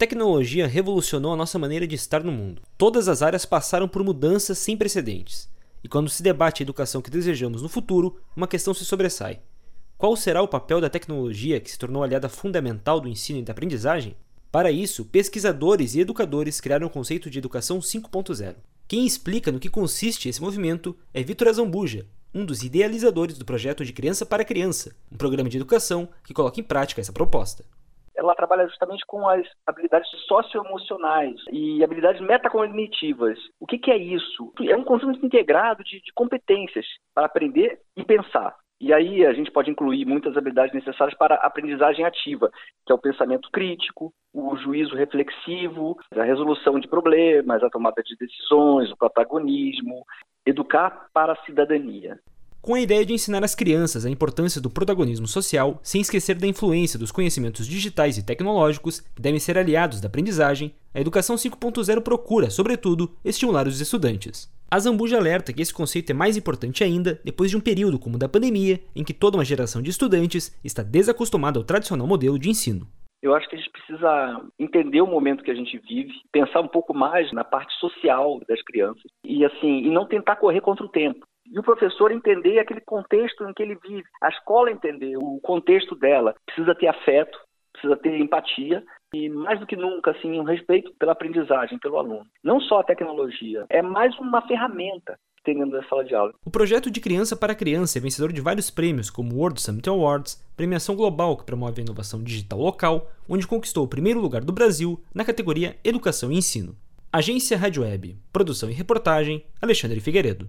Tecnologia revolucionou a nossa maneira de estar no mundo. Todas as áreas passaram por mudanças sem precedentes. E quando se debate a educação que desejamos no futuro, uma questão se sobressai: qual será o papel da tecnologia que se tornou aliada fundamental do ensino e da aprendizagem? Para isso, pesquisadores e educadores criaram o conceito de educação 5.0. Quem explica no que consiste esse movimento é Vitor Azambuja, um dos idealizadores do projeto de Criança para Criança, um programa de educação que coloca em prática essa proposta ela trabalha justamente com as habilidades socioemocionais e habilidades metacognitivas. O que, que é isso? É um conjunto integrado de, de competências para aprender e pensar. E aí a gente pode incluir muitas habilidades necessárias para a aprendizagem ativa, que é o pensamento crítico, o juízo reflexivo, a resolução de problemas, a tomada de decisões, o protagonismo, educar para a cidadania com a ideia de ensinar às crianças a importância do protagonismo social, sem esquecer da influência dos conhecimentos digitais e tecnológicos que devem ser aliados da aprendizagem, a Educação 5.0 procura, sobretudo, estimular os estudantes. A Zambuja alerta que esse conceito é mais importante ainda depois de um período como o da pandemia, em que toda uma geração de estudantes está desacostumada ao tradicional modelo de ensino. Eu acho que a gente precisa entender o momento que a gente vive, pensar um pouco mais na parte social das crianças e assim, e não tentar correr contra o tempo e o professor entender aquele contexto em que ele vive, a escola entender o contexto dela, precisa ter afeto, precisa ter empatia e mais do que nunca assim um respeito pela aprendizagem, pelo aluno. Não só a tecnologia, é mais uma ferramenta tem dentro da sala de aula. O projeto de Criança para Criança é vencedor de vários prêmios, como o World Summit Awards, premiação global que promove a inovação digital local, onde conquistou o primeiro lugar do Brasil na categoria Educação e Ensino. Agência Rádio Web, produção e reportagem, Alexandre Figueiredo.